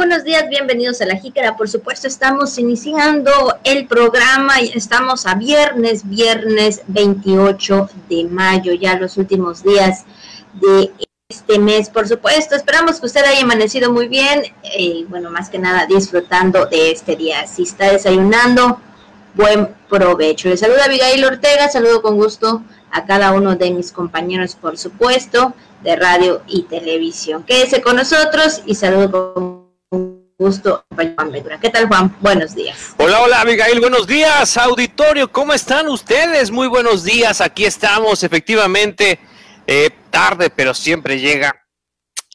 buenos días, bienvenidos a La Jícara. Por supuesto, estamos iniciando el programa y estamos a viernes, viernes 28 de mayo, ya los últimos días de este mes, por supuesto. Esperamos que usted haya amanecido muy bien y, bueno, más que nada disfrutando de este día. Si está desayunando, buen provecho. Le saluda Abigail Ortega, saludo con gusto a cada uno de mis compañeros, por supuesto, de radio y televisión. Quédese con nosotros y saludo con gusto Juan. ¿Qué tal, Juan? Buenos días. Hola, hola, Abigail. Buenos días, auditorio. ¿Cómo están ustedes? Muy buenos días. Aquí estamos, efectivamente eh, tarde, pero siempre llega.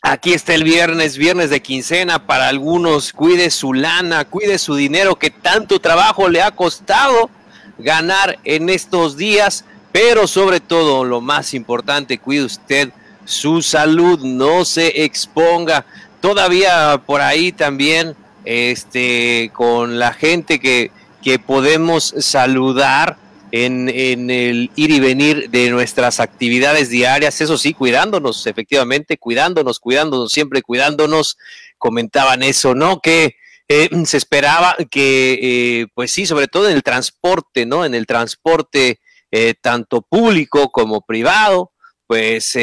Aquí está el viernes, viernes de quincena para algunos. Cuide su lana, cuide su dinero que tanto trabajo le ha costado ganar en estos días. Pero sobre todo, lo más importante, cuide usted su salud, no se exponga. Todavía por ahí también, este, con la gente que, que podemos saludar, en, el ir y venir de nuestras actividades diarias, eso sí, cuidándonos, efectivamente, cuidándonos, cuidándonos, siempre cuidándonos, comentaban eso, ¿no? Que eh, se esperaba que, eh, pues sí, sobre todo en el transporte, ¿no? En el transporte eh, tanto público como privado, pues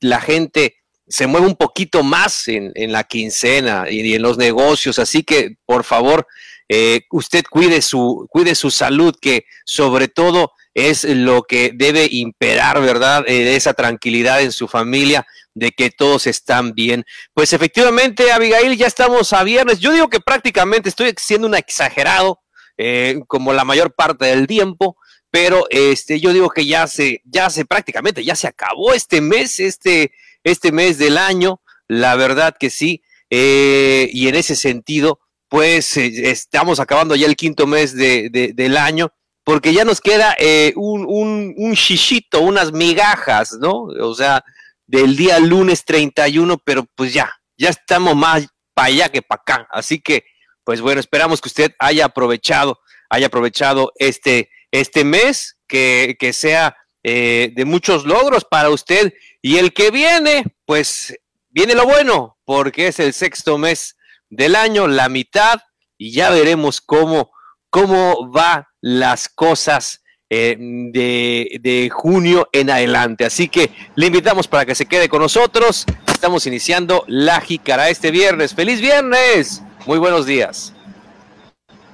la gente se mueve un poquito más en, en la quincena y, en los negocios, así que por favor, eh, usted cuide su, cuide su salud, que sobre todo es lo que debe imperar, ¿verdad? Eh, esa tranquilidad en su familia, de que todos están bien. Pues efectivamente, Abigail, ya estamos a viernes. Yo digo que prácticamente estoy siendo un exagerado, eh, como la mayor parte del tiempo, pero este, yo digo que ya se, ya se prácticamente, ya se acabó este mes, este, este mes del año, la verdad que sí, y en ese sentido, pues eh, estamos acabando ya el quinto mes de, del año, porque ya nos queda eh, un, un, un shishito, unas migajas, ¿no? O sea, del día lunes 31, pero pues ya, ya estamos más para allá que para acá. Así que, pues bueno, esperamos que usted haya aprovechado, haya aprovechado este, este mes, que, que sea eh, de muchos logros para usted. Y el que viene, pues viene lo bueno, porque es el sexto mes del año, la mitad, y ya veremos cómo, cómo va las cosas eh, de, de, junio en adelante. Así que le invitamos para que se quede con nosotros. Estamos iniciando la Jícara este viernes. ¡Feliz viernes! Muy buenos días.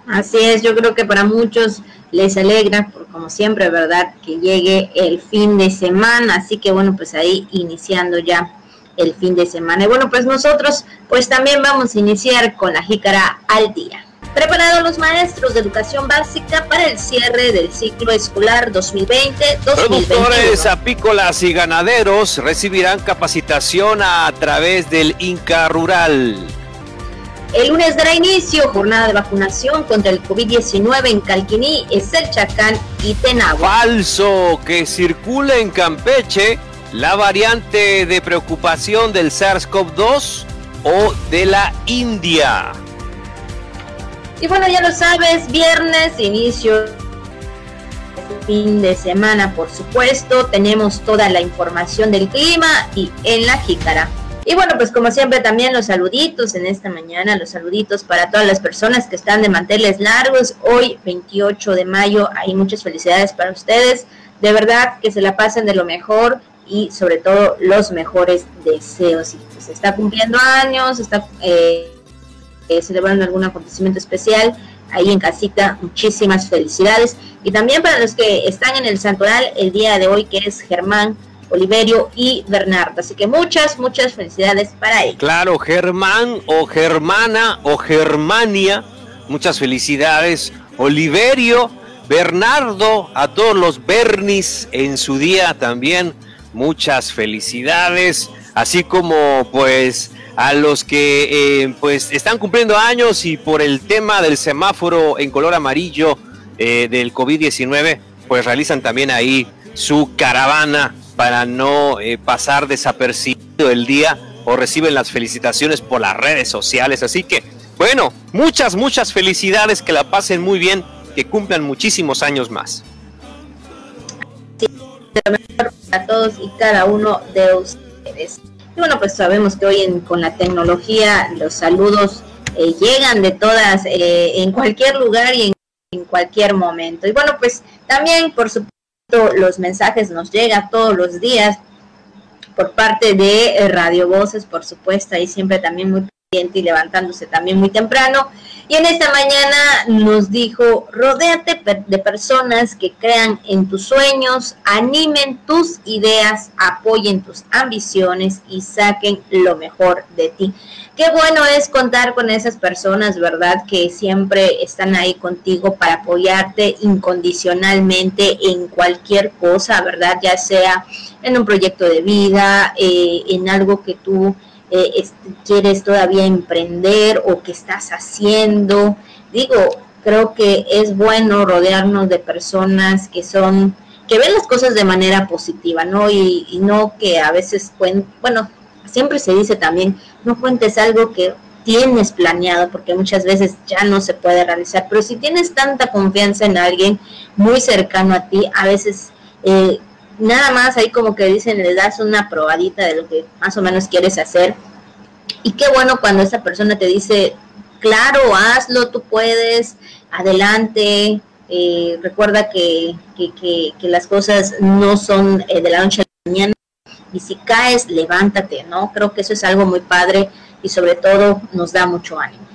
Así es, yo creo que para muchos les alegra, por, como siempre, ¿verdad? Que llegue el fin de semana. Así que bueno, pues ahí iniciando ya el fin de semana. Y bueno, pues nosotros pues también vamos a iniciar con la jícara al día. Preparados los maestros de educación básica para el cierre del ciclo escolar 2020-2021. Productores apícolas y ganaderos recibirán capacitación a través del Inca Rural. El lunes dará inicio jornada de vacunación contra el COVID-19 en Calquiní, Chacán y Tenagua. Falso que circula en Campeche la variante de preocupación del SARS-CoV-2 o de la India. Y bueno, ya lo sabes, viernes, inicio fin de semana, por supuesto. Tenemos toda la información del clima y en la jícara. Y bueno, pues como siempre también los saluditos en esta mañana, los saluditos para todas las personas que están de manteles largos. Hoy, 28 de mayo, hay muchas felicidades para ustedes. De verdad que se la pasen de lo mejor y sobre todo los mejores deseos. Y pues está cumpliendo años, está eh, eh, celebrando algún acontecimiento especial ahí en casita, muchísimas felicidades. Y también para los que están en el santoral el día de hoy, que es Germán, Oliverio y Bernardo. Así que muchas, muchas felicidades para ellos. Claro, Germán o Germana o Germania, muchas felicidades. Oliverio, Bernardo, a todos los Bernis en su día también muchas felicidades, así como pues a los que eh, pues están cumpliendo años y por el tema del semáforo en color amarillo eh, del COVID-19, pues realizan también ahí su caravana para no eh, pasar desapercibido el día o reciben las felicitaciones por las redes sociales. Así que, bueno, muchas, muchas felicidades, que la pasen muy bien, que cumplan muchísimos años más a todos y cada uno de ustedes. Y bueno, pues sabemos que hoy en, con la tecnología los saludos eh, llegan de todas eh, en cualquier lugar y en, cualquier momento. Y bueno, pues también, por supuesto, los mensajes nos llegan todos los días por parte de Radio Voces, por supuesto, ahí siempre también muy y levantándose también muy temprano. Y en esta mañana nos dijo, rodéate de personas que crean en tus sueños, animen tus ideas, apoyen tus ambiciones y saquen lo mejor de ti. Qué bueno es contar con esas personas, ¿verdad? Que siempre están ahí contigo para apoyarte incondicionalmente en cualquier cosa, ¿verdad? Ya sea en un proyecto de vida, eh, en algo que tú eh, quieres todavía emprender o que estás haciendo. Digo, creo que es bueno rodearnos de personas que son, que ven las cosas de manera positiva, ¿no? Y, no que a veces, bueno, siempre se dice también, no cuentes algo que tienes planeado, porque muchas veces ya no se puede realizar, pero si tienes tanta confianza en alguien muy cercano a ti, a veces eh, nada más ahí como que dicen, le das una probadita de lo que más o menos quieres hacer. Y qué bueno cuando esa persona te dice, claro, hazlo, tú puedes, adelante. Eh, recuerda que, que, que, las cosas no son eh, de la noche a la mañana. Y si caes, levántate, ¿no? Creo que eso es algo muy padre y sobre todo nos da mucho ánimo.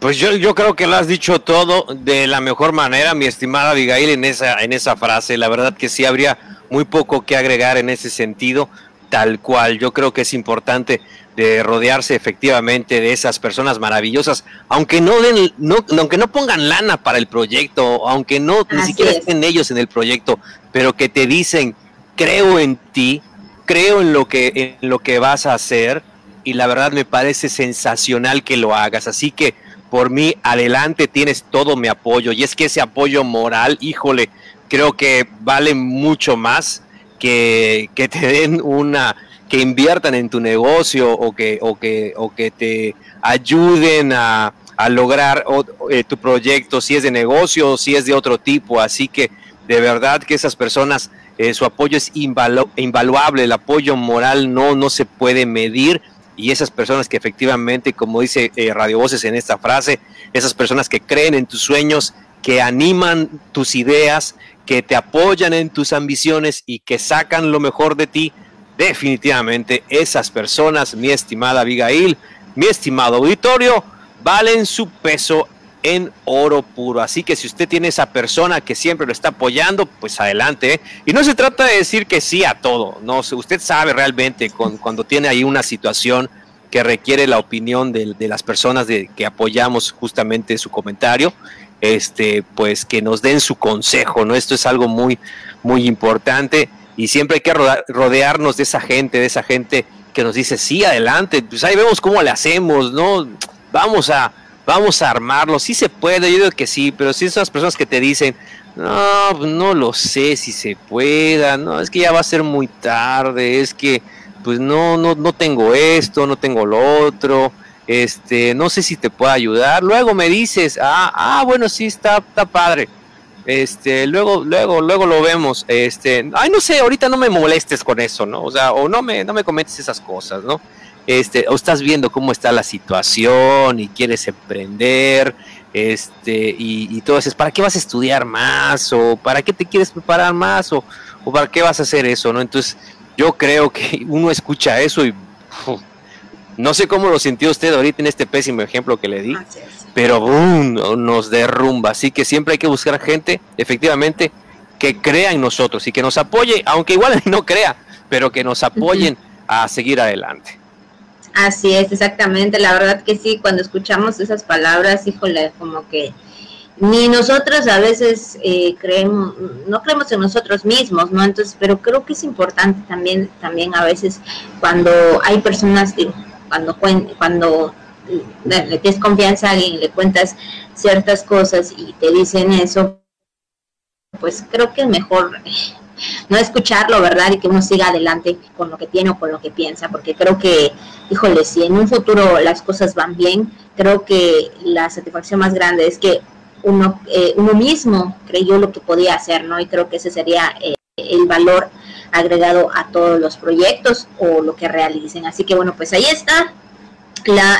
Pues yo, yo creo que lo has dicho todo de la mejor manera, mi estimada Abigail, en esa, en esa frase. La verdad que sí habría muy poco que agregar en ese sentido, tal cual. Yo creo que es importante de rodearse efectivamente de esas personas maravillosas, aunque no den, no, aunque no pongan lana para el proyecto, aunque no ni siquiera estén ellos en el proyecto, pero que te dicen creo en ti, creo en lo que en lo que vas a hacer y la verdad me parece sensacional que lo hagas, así que por mí adelante tienes todo mi apoyo. Y es que ese apoyo moral, híjole, creo que vale mucho más que, que te den una, que inviertan en tu negocio o que, o que, o que te ayuden a, a lograr eh, tu proyecto, si es de negocio o si es de otro tipo. Así que de verdad que esas personas, eh, su apoyo es invaluable, el apoyo moral no, no se puede medir y esas personas que efectivamente, como dice eh, Radio Voces en esta frase, esas personas que creen en tus sueños, que animan tus ideas, que te apoyan en tus ambiciones y que sacan lo mejor de ti, definitivamente esas personas, mi estimada Abigail, mi estimado auditorio, valen su peso en oro puro. Así que si usted tiene esa persona que siempre lo está apoyando, pues adelante. ¿eh? Y no se trata de decir que sí a todo, no, usted sabe realmente cuando tiene ahí una situación que requiere la opinión de, de las personas de, que apoyamos justamente su comentario este, pues que nos den su consejo, ¿no? Esto es algo muy, muy importante y siempre hay que rodearnos de esa gente, de esa gente que nos dice, sí, adelante, pues ahí vemos cómo le hacemos, ¿no? Vamos a, vamos a armarlo, sí se puede, yo digo que sí, pero si las personas que te dicen, no, pues no lo sé si se pueda, no, es que ya va a ser muy tarde, es que, pues no, no, no tengo esto, no tengo lo otro, este, no sé si te puedo ayudar. Luego me dices, ah, ah, bueno, sí, está, está padre. Este, luego, luego, luego lo vemos. Este, ay, no sé, ahorita no me molestes con eso, ¿no? O sea, o no me, no me comentes esas cosas, ¿no? Este, o estás viendo cómo está la situación y quieres emprender, este, y, y todo eso, ¿para qué vas a estudiar más? ¿O para qué te quieres preparar más? ¿O, o para qué vas a hacer eso, no? Entonces, yo creo que uno escucha eso y no sé cómo lo sintió usted ahorita en este pésimo ejemplo que le di, pero nos derrumba. Así que siempre hay que buscar gente, efectivamente, que crea en nosotros y que nos apoye, aunque igual no crea, pero que nos apoyen a seguir adelante. Así es, exactamente. La verdad que sí, cuando escuchamos esas palabras, híjole, como que ni nosotros a veces eh, creemos, no creemos en nosotros mismos, ¿no? Entonces, pero creo que es importante también, también a veces cuando hay personas, digo, cuando, cuando le tienes confianza a alguien, le cuentas ciertas cosas y te dicen eso, pues creo que es mejor no escucharlo, ¿verdad? Y que uno siga adelante con lo que tiene o con lo que piensa, porque creo que, híjole, si en un futuro las cosas van bien, creo que la satisfacción más grande es que uno, eh, uno mismo creyó lo que podía hacer, ¿no? Y creo que ese sería eh, el valor agregado a todos los proyectos o lo que realicen. Así que bueno, pues ahí está.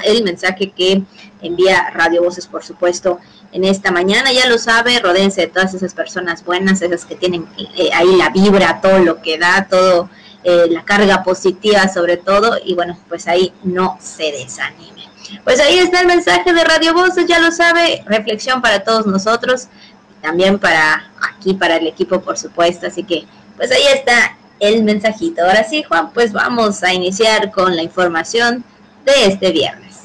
el mensaje que envía Radio Voces, por supuesto, en esta mañana. Ya lo sabe, rodense de todas esas personas buenas, esas que tienen eh, ahí la vibra, todo lo que da, todo eh, la carga positiva sobre todo, y bueno, pues ahí no se desanime. Pues ahí está el mensaje de Radio Voces, ya lo sabe, reflexión para todos nosotros, también para aquí, para el equipo, por supuesto, así que pues ahí está el mensajito. Ahora sí, Juan, pues vamos a iniciar con la información de este viernes.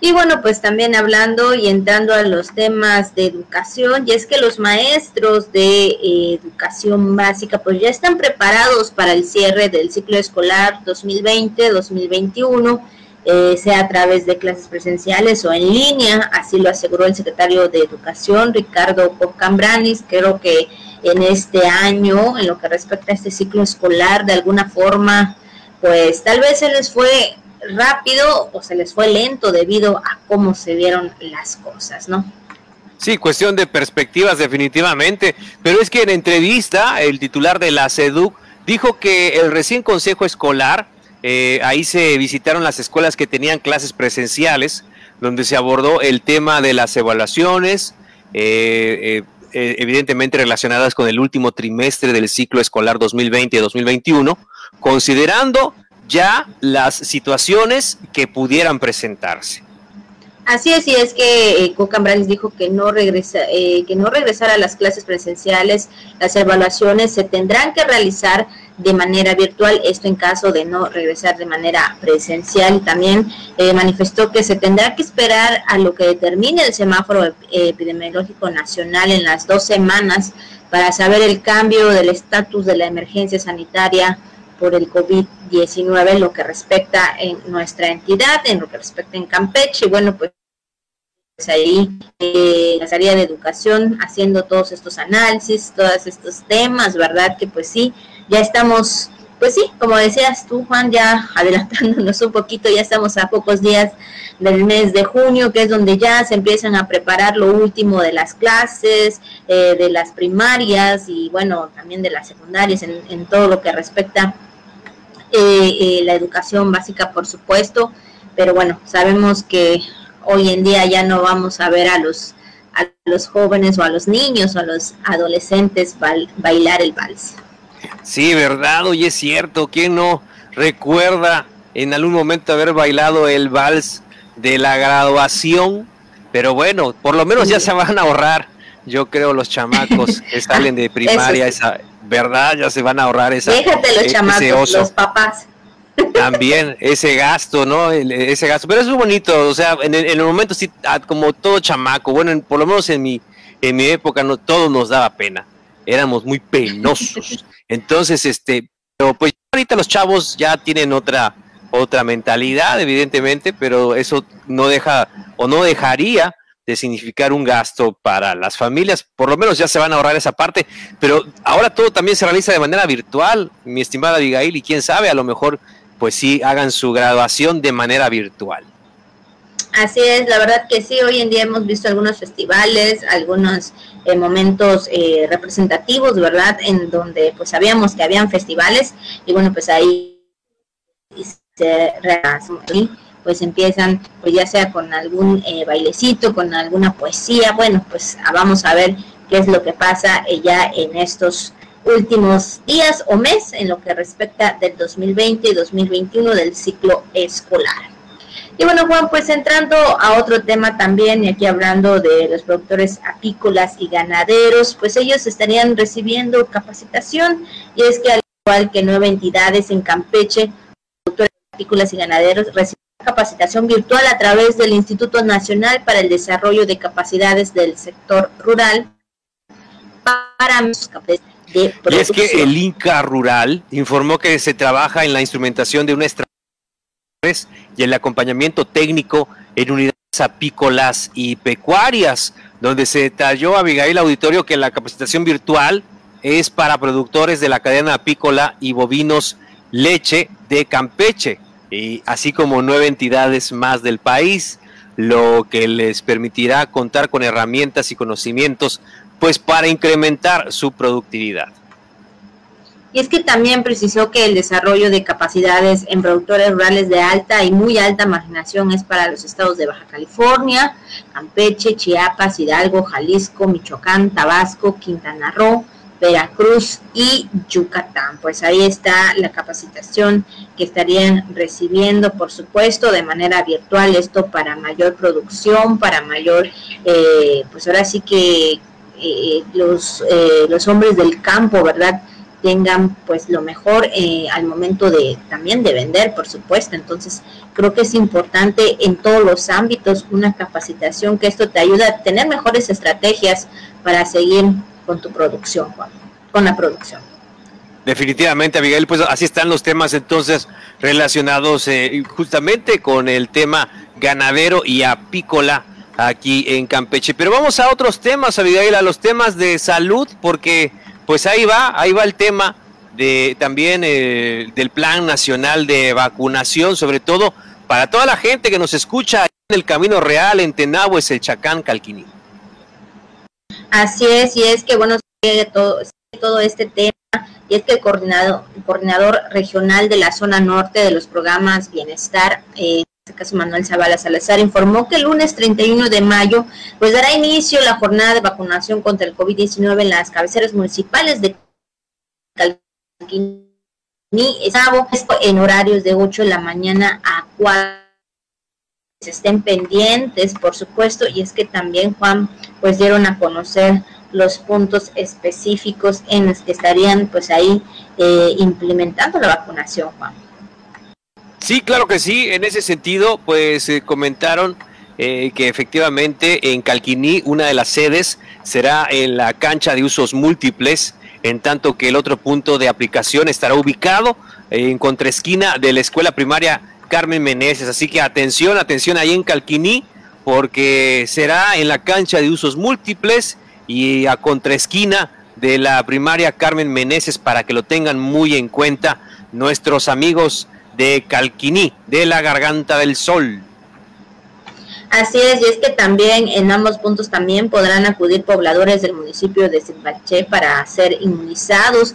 Y bueno, pues también hablando y entrando a los temas de educación, y es que los maestros de eh, educación básica pues ya están preparados para el cierre del ciclo escolar 2020-2021, eh, sea a través de clases presenciales o en línea, así lo aseguró el secretario de Educación, Ricardo Cambranis, creo que en este año, en lo que respecta a este ciclo escolar, de alguna forma, pues tal vez se les fue rápido o se les fue lento debido a cómo se vieron las cosas, ¿no? Sí, cuestión de perspectivas definitivamente, pero es que en entrevista el titular de la SEDUC dijo que el recién consejo escolar, eh, ahí se visitaron las escuelas que tenían clases presenciales, donde se abordó el tema de las evaluaciones, eh, eh, evidentemente relacionadas con el último trimestre del ciclo escolar 2020-2021, considerando ya las situaciones que pudieran presentarse. Así es, y es que eh, Cocambranes dijo que no regresa, eh, que no regresar a las clases presenciales, las evaluaciones se tendrán que realizar de manera virtual, esto en caso de no regresar de manera presencial. También eh, manifestó que se tendrá que esperar a lo que determine el semáforo epidemiológico nacional en las dos semanas para saber el cambio del estatus de la emergencia sanitaria por el COVID-19 en lo que respecta en nuestra entidad, en lo que respecta en Campeche. Y bueno, pues ahí eh, la área de educación haciendo todos estos análisis, todos estos temas, ¿verdad? Que pues sí, ya estamos, pues sí, como decías tú, Juan, ya adelantándonos un poquito, ya estamos a pocos días del mes de junio, que es donde ya se empiezan a preparar lo último de las clases, eh, de las primarias y bueno, también de las secundarias en, en todo lo que respecta eh, eh, la educación básica, por supuesto, pero bueno, sabemos que hoy en día ya no vamos a ver a los a los jóvenes o a los niños o a los adolescentes bailar el vals. Sí, verdad, hoy es cierto, ¿quién no recuerda en algún momento haber bailado el vals de la graduación? Pero bueno, por lo menos ya se van a ahorrar, yo creo, los chamacos que salen de primaria, esa, ¿verdad? Ya se van a ahorrar esa. Déjate los e-, chamacos, los papás. También ese gasto, ¿no? ese gasto, pero es muy bonito, o sea, en el, momento sí, ah, como todo chamaco, bueno, por lo menos en mi, en mi época no todo nos daba pena, éramos muy penosos. Entonces, este, pero pues ahorita los chavos ya tienen otra otra mentalidad, evidentemente, pero eso no deja o no dejaría de significar un gasto para las familias. Por lo menos ya se van a ahorrar esa parte, pero ahora todo también se realiza de manera virtual, mi estimada Abigail, y quién sabe, a lo mejor pues sí hagan su graduación de manera virtual. Así es, la verdad que sí, hoy en día hemos visto algunos festivales, algunos eh, momentos eh, representativos, ¿verdad? En donde pues sabíamos que habían festivales y bueno, pues ahí se pues empiezan, pues ya sea con algún eh, bailecito, con alguna poesía, bueno, pues ah, vamos a ver qué es lo que pasa eh, ya en estos últimos días o mes en lo que respecta del 2020 y 2021 del ciclo escolar. Y bueno, Juan, pues entrando a otro tema también, y aquí hablando de los productores apícolas y ganaderos, pues ellos estarían recibiendo capacitación y es que al igual que nueve entidades en Campeche, productores apícolas y ganaderos reciben capacitación virtual a través del Instituto Nacional para el Desarrollo de Capacidades del Sector Rural para de y es que el Inca Rural informó que se trabaja en la instrumentación de una estrategia y el acompañamiento técnico en unidades apícolas y pecuarias, donde se detalló a Abigail Auditorio que la capacitación virtual es para productores de la cadena apícola y bovinos leche de Campeche y así como nueve entidades más del país, lo que les permitirá contar con herramientas y conocimientos pues para incrementar su productividad. Y es que también precisó que el desarrollo de capacidades en productores rurales de alta y muy alta marginación es para los estados de Baja California, Campeche, Chiapas, Hidalgo, Jalisco, Michoacán, Tabasco, Quintana Roo, Veracruz y Yucatán. Pues ahí está la capacitación que estarían recibiendo, por supuesto, de manera virtual, esto para mayor producción, para mayor, eh, pues ahora sí que eh, los, eh, los hombres del campo, ¿verdad? tengan pues lo mejor al momento de también de vender por supuesto entonces creo que es importante en todos los ámbitos una capacitación que esto te ayuda a tener mejores estrategias para seguir con tu producción, Juan, con la producción. Definitivamente, Abigail, pues así están los temas entonces relacionados eh, justamente con el tema ganadero y apícola aquí en Campeche. Pero vamos a otros temas, Abigail, a los temas de salud, porque pues ahí va, ahí va el tema de también eh, del Plan Nacional de Vacunación, sobre todo para toda la gente que nos escucha en el Camino Real, en Tenabo, es el Chacán Calquiní. Así es, y es que bueno, todo, todo este tema, y es que el coordinador, coordinador regional de la zona norte de los programas Bienestar, eh, caso Manuel Zavala Salazar, informó que el lunes 31 de mayo pues dará inicio la jornada de vacunación contra el COVID-19 en las cabeceras municipales de Calquiní, en horarios de 8 de la mañana a 4 estén pendientes, por supuesto, y es que también, Juan, pues dieron a conocer los puntos específicos en los que estarían pues ahí eh, implementando la vacunación, Juan. Sí, claro que sí, en ese sentido, pues eh, comentaron eh, que efectivamente en Calquiní una de las sedes será en la cancha de usos múltiples, en tanto que el otro punto de aplicación estará ubicado en contraesquina de la escuela primaria Carmen Meneses. Así que atención, atención ahí en Calquiní, porque será en la cancha de usos múltiples y a contraesquina de la primaria Carmen Meneses para que lo tengan muy en cuenta nuestros amigos de Calquiní, de la Garganta del Sol. Así es, y es que también en ambos puntos también podrán acudir pobladores del municipio de Zimbaché para ser inmunizados.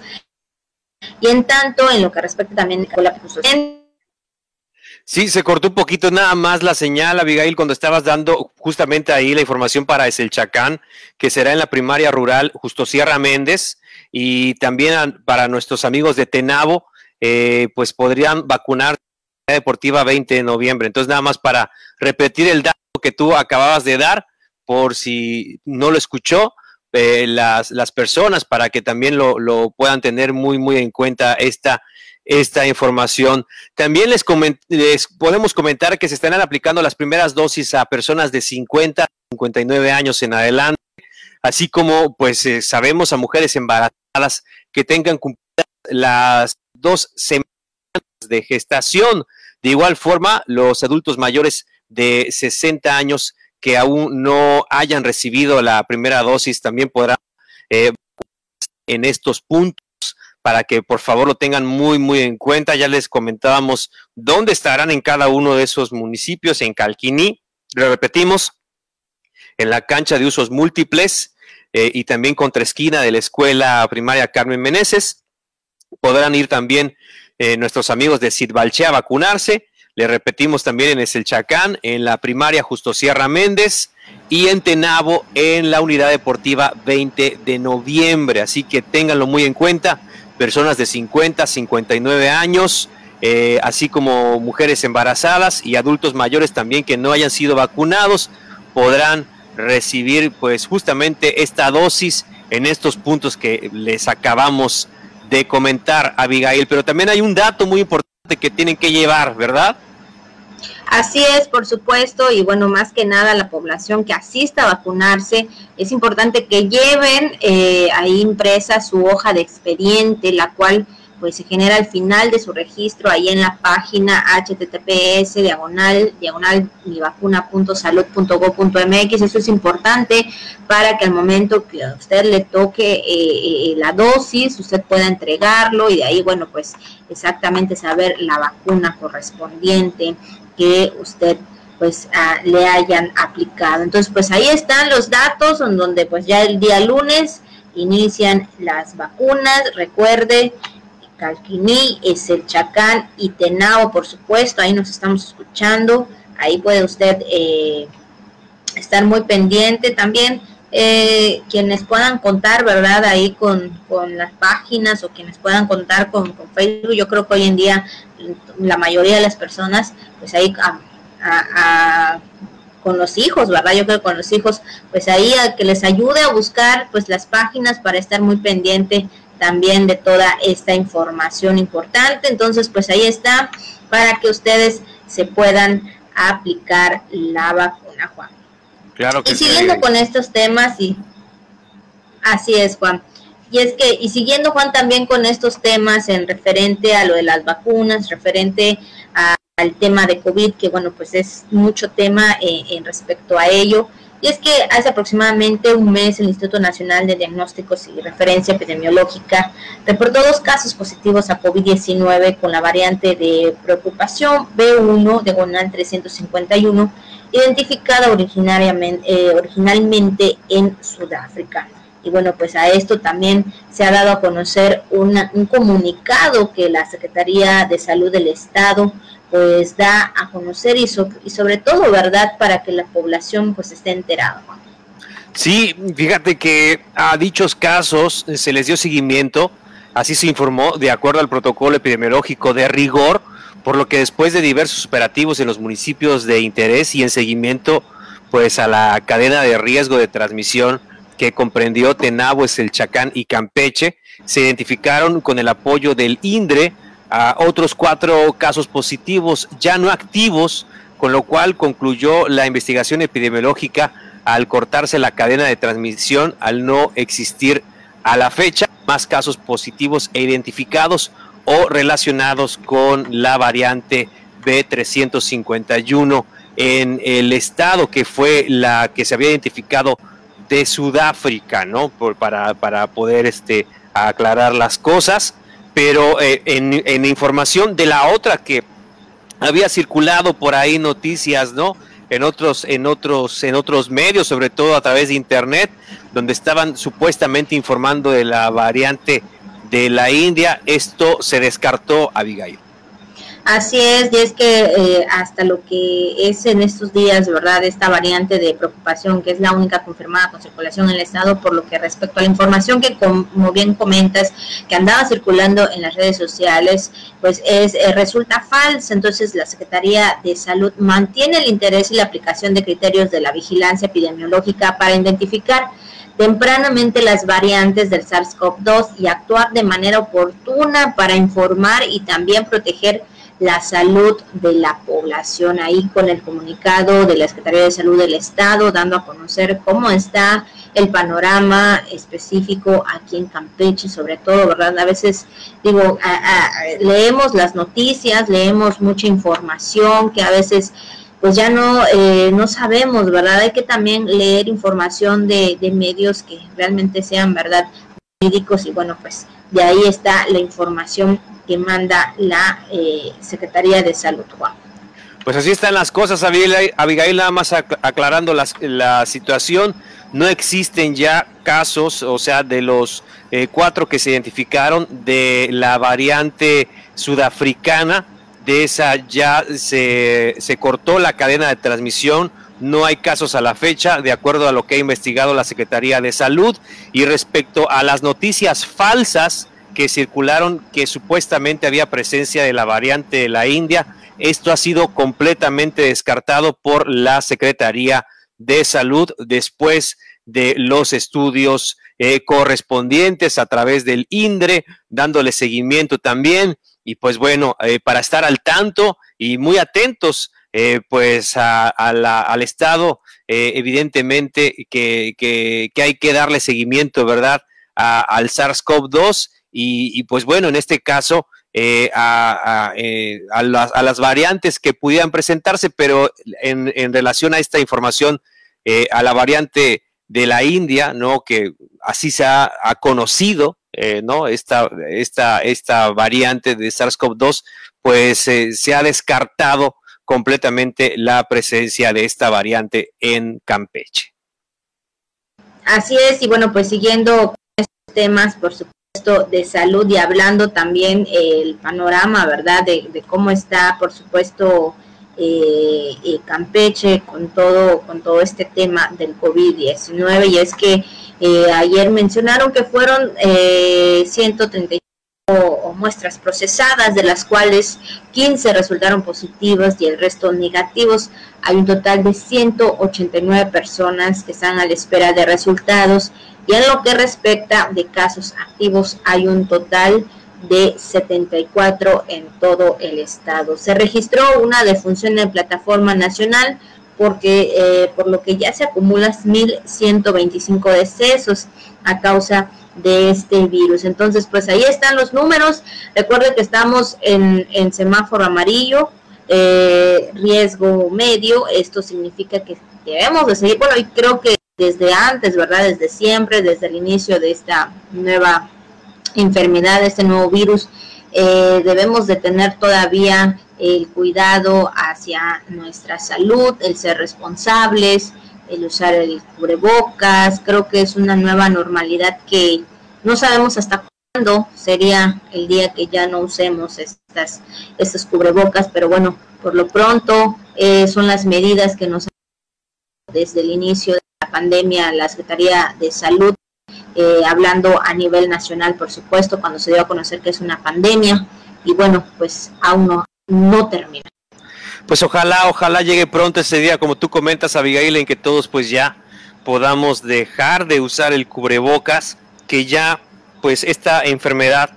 Y en tanto, en lo que respecta también a la Sí, se cortó un poquito nada más la señal, Abigail, cuando estabas dando justamente ahí la información para Chacán, que será en la primaria rural Justo Sierra Méndez, y también para nuestros amigos de Tenabo, eh, pues podrían vacunar deportiva 20 de noviembre. Entonces, nada más para repetir el dato que tú acababas de dar, por si no lo escuchó, eh, las, las personas, para que también lo, lo puedan tener muy, muy en cuenta esta esta información. También les, les, podemos comentar que se estarán aplicando las primeras dosis a personas de 50 a 59 años en adelante, así como pues eh, sabemos a mujeres embarazadas que tengan cumplidas las dos semanas de gestación. De igual forma, los adultos mayores de 60 años que aún no hayan recibido la primera dosis también podrán eh, en estos puntos para que por favor lo tengan muy, muy en cuenta. Ya les comentábamos dónde estarán en cada uno de esos municipios, en Calquiní, lo repetimos, en la cancha de usos múltiples eh, y también contra esquina de la escuela primaria Carmen Meneses. Podrán ir también eh, nuestros amigos de Sidbalche a vacunarse. Le repetimos también en Chacán, en la primaria Justo Sierra Méndez y en Tenabo en la unidad deportiva 20 de noviembre. Así que ténganlo muy en cuenta personas de 50, 59 años, eh, así como mujeres embarazadas y adultos mayores también que no hayan sido vacunados, podrán recibir pues justamente esta dosis en estos puntos que les acabamos de comentar, Abigail. Pero también hay un dato muy importante que tienen que llevar, ¿verdad? Así es, por supuesto, y bueno, más que nada la población que asista a vacunarse, es importante que lleven eh, ahí impresa su hoja de expediente, la cual pues se genera al final de su registro ahí en la página https diagonal diagonal mivacuna.salud.go.mx. Eso es importante para que al momento que a usted le toque eh, eh, la dosis, usted pueda entregarlo y de ahí, bueno, pues exactamente saber la vacuna correspondiente que usted pues le hayan aplicado. Entonces, pues ahí están los datos donde pues ya el día lunes inician las vacunas. Recuerde Calquiní, es el Chacán y Tenao, por supuesto, ahí nos estamos escuchando, ahí puede usted eh, estar muy pendiente también. Eh, quienes puedan contar, ¿verdad? Ahí con, las páginas o quienes puedan contar con, Facebook, yo creo que hoy en día la mayoría de las personas, pues ahí con los hijos, ¿verdad? Yo creo que con los hijos, pues ahí a que les ayude a buscar pues las páginas para estar muy pendiente también de toda esta información importante. Entonces, pues ahí está para que ustedes se puedan aplicar la vacuna, Juan. Claro que y siguiendo con estos temas, y así es, Juan. Y es que, y siguiendo, Juan, también con estos temas en referente a lo de las vacunas, referente al tema de COVID, que bueno, pues es mucho tema eh, en respecto a ello. Y es que hace aproximadamente un mes el Instituto Nacional de Diagnósticos y Referencia Epidemiológica reportó dos casos positivos a COVID-19 con la variante de preocupación B1 de Gonal 351, identificada originariamente, eh, originalmente en Sudáfrica. Y bueno, pues a esto también se ha dado a conocer un comunicado que la Secretaría de Salud del Estado pues da a conocer y, y sobre todo, ¿verdad?, para que la población pues esté enterada. Sí, fíjate que a dichos casos se les dio seguimiento, así se informó, de acuerdo al protocolo epidemiológico de rigor, por lo que después de diversos operativos en los municipios de interés y en seguimiento pues a la cadena de riesgo de transmisión que comprendió Tenabo, El Chacán y Campeche, se identificaron con el apoyo del INDRE otros cuatro casos positivos ya no activos, con lo cual concluyó la investigación epidemiológica al cortarse la cadena de transmisión, al no existir a la fecha más casos positivos e identificados o relacionados con la variante B351 en el estado que fue la que se había identificado de Sudáfrica, ¿no? Por, para, para poder este, aclarar las cosas pero eh, en, información de la otra que había circulado por ahí noticias, ¿no? En otros, en otros, en otros medios, sobre todo a través de internet, donde estaban supuestamente informando de la variante de la India, esto se descartó, Abigail. Así es, y es que eh, hasta lo que es en estos días, ¿verdad? Esta variante de preocupación, que es la única confirmada con circulación en el Estado, por lo que respecto a la información que, como bien comentas, que andaba circulando en las redes sociales, pues es eh, resulta falsa. Entonces, la Secretaría de Salud mantiene el interés y la aplicación de criterios de la vigilancia epidemiológica para identificar tempranamente las variantes del SARS-CoV-2 y actuar de manera oportuna para informar y también proteger la salud de la población. Ahí con el comunicado de la Secretaría de Salud del Estado, dando a conocer cómo está el panorama específico aquí en Campeche, sobre todo, ¿verdad? A veces, digo, leemos las noticias, leemos mucha información que a veces pues ya no, eh, no sabemos, ¿verdad? Hay que también leer información de, de medios que realmente sean, ¿verdad? Médicos y bueno, pues de ahí está la información que manda la eh, Secretaría de Salud, Juan. Pues así están las cosas, Abigail, nada más aclarando la situación. No existen ya casos, o sea, de los eh, cuatro que se identificaron de la variante sudafricana, de esa ya se, se cortó la cadena de transmisión, no hay casos a la fecha, de acuerdo a lo que ha investigado la Secretaría de Salud. Y respecto a las noticias falsas, que circularon que supuestamente había presencia de la variante de la India. Esto ha sido completamente descartado por la Secretaría de Salud después de los estudios eh, correspondientes a través del INDRE, dándole seguimiento también. Y pues bueno, eh, para estar al tanto y muy atentos, eh, pues al Estado, evidentemente que, que, hay que darle seguimiento, ¿verdad? al SARS-CoV-2 y, pues bueno, en este caso eh, a, eh, a, las, a, las, variantes que pudieran presentarse, pero en, en relación a esta información, eh, a la variante de la India, ¿no? Que así se ha, conocido, ¿no? Esta, esta, esta variante de SARS-CoV-2, pues se ha descartado completamente la presencia de esta variante en Campeche. Así es, y bueno, pues siguiendo estos temas, por supuesto, de salud y hablando también eh, el panorama, ¿verdad? De, de cómo está, por supuesto, eh, eh Campeche con todo, con todo este tema del COVID-19. Y es que eh, ayer mencionaron que fueron 135 o muestras procesadas, de las cuales 15 resultaron positivas y el resto negativos. Hay un total de 189 personas que están a la espera de resultados y en lo que respecta de casos activos hay un total de 74 en todo el estado. Se registró una defunción en plataforma nacional porque eh, por lo que ya se acumulan 1.125 decesos a causa de este virus. Entonces, pues ahí están los números. Recuerden que estamos en, semáforo amarillo, eh, riesgo medio. Esto significa que debemos de seguir, bueno, y creo que desde antes, ¿verdad? Desde siempre, desde el inicio de esta nueva enfermedad, este nuevo virus, eh, debemos de tener todavía el cuidado hacia nuestra salud, el ser responsables, el usar el cubrebocas. Creo que es una nueva normalidad que no sabemos hasta cuándo sería el día que ya no usemos estas, estos cubrebocas, pero bueno, por lo pronto eh, son las medidas que nos desde el inicio de la pandemia la Secretaría de Salud, eh, hablando a nivel nacional, por supuesto, cuando se dio a conocer que es una pandemia, y bueno, pues aún no, no termina. Pues ojalá, ojalá llegue pronto ese día, como tú comentas, Abigail, en que todos pues ya podamos dejar de usar el cubrebocas, que ya pues esta enfermedad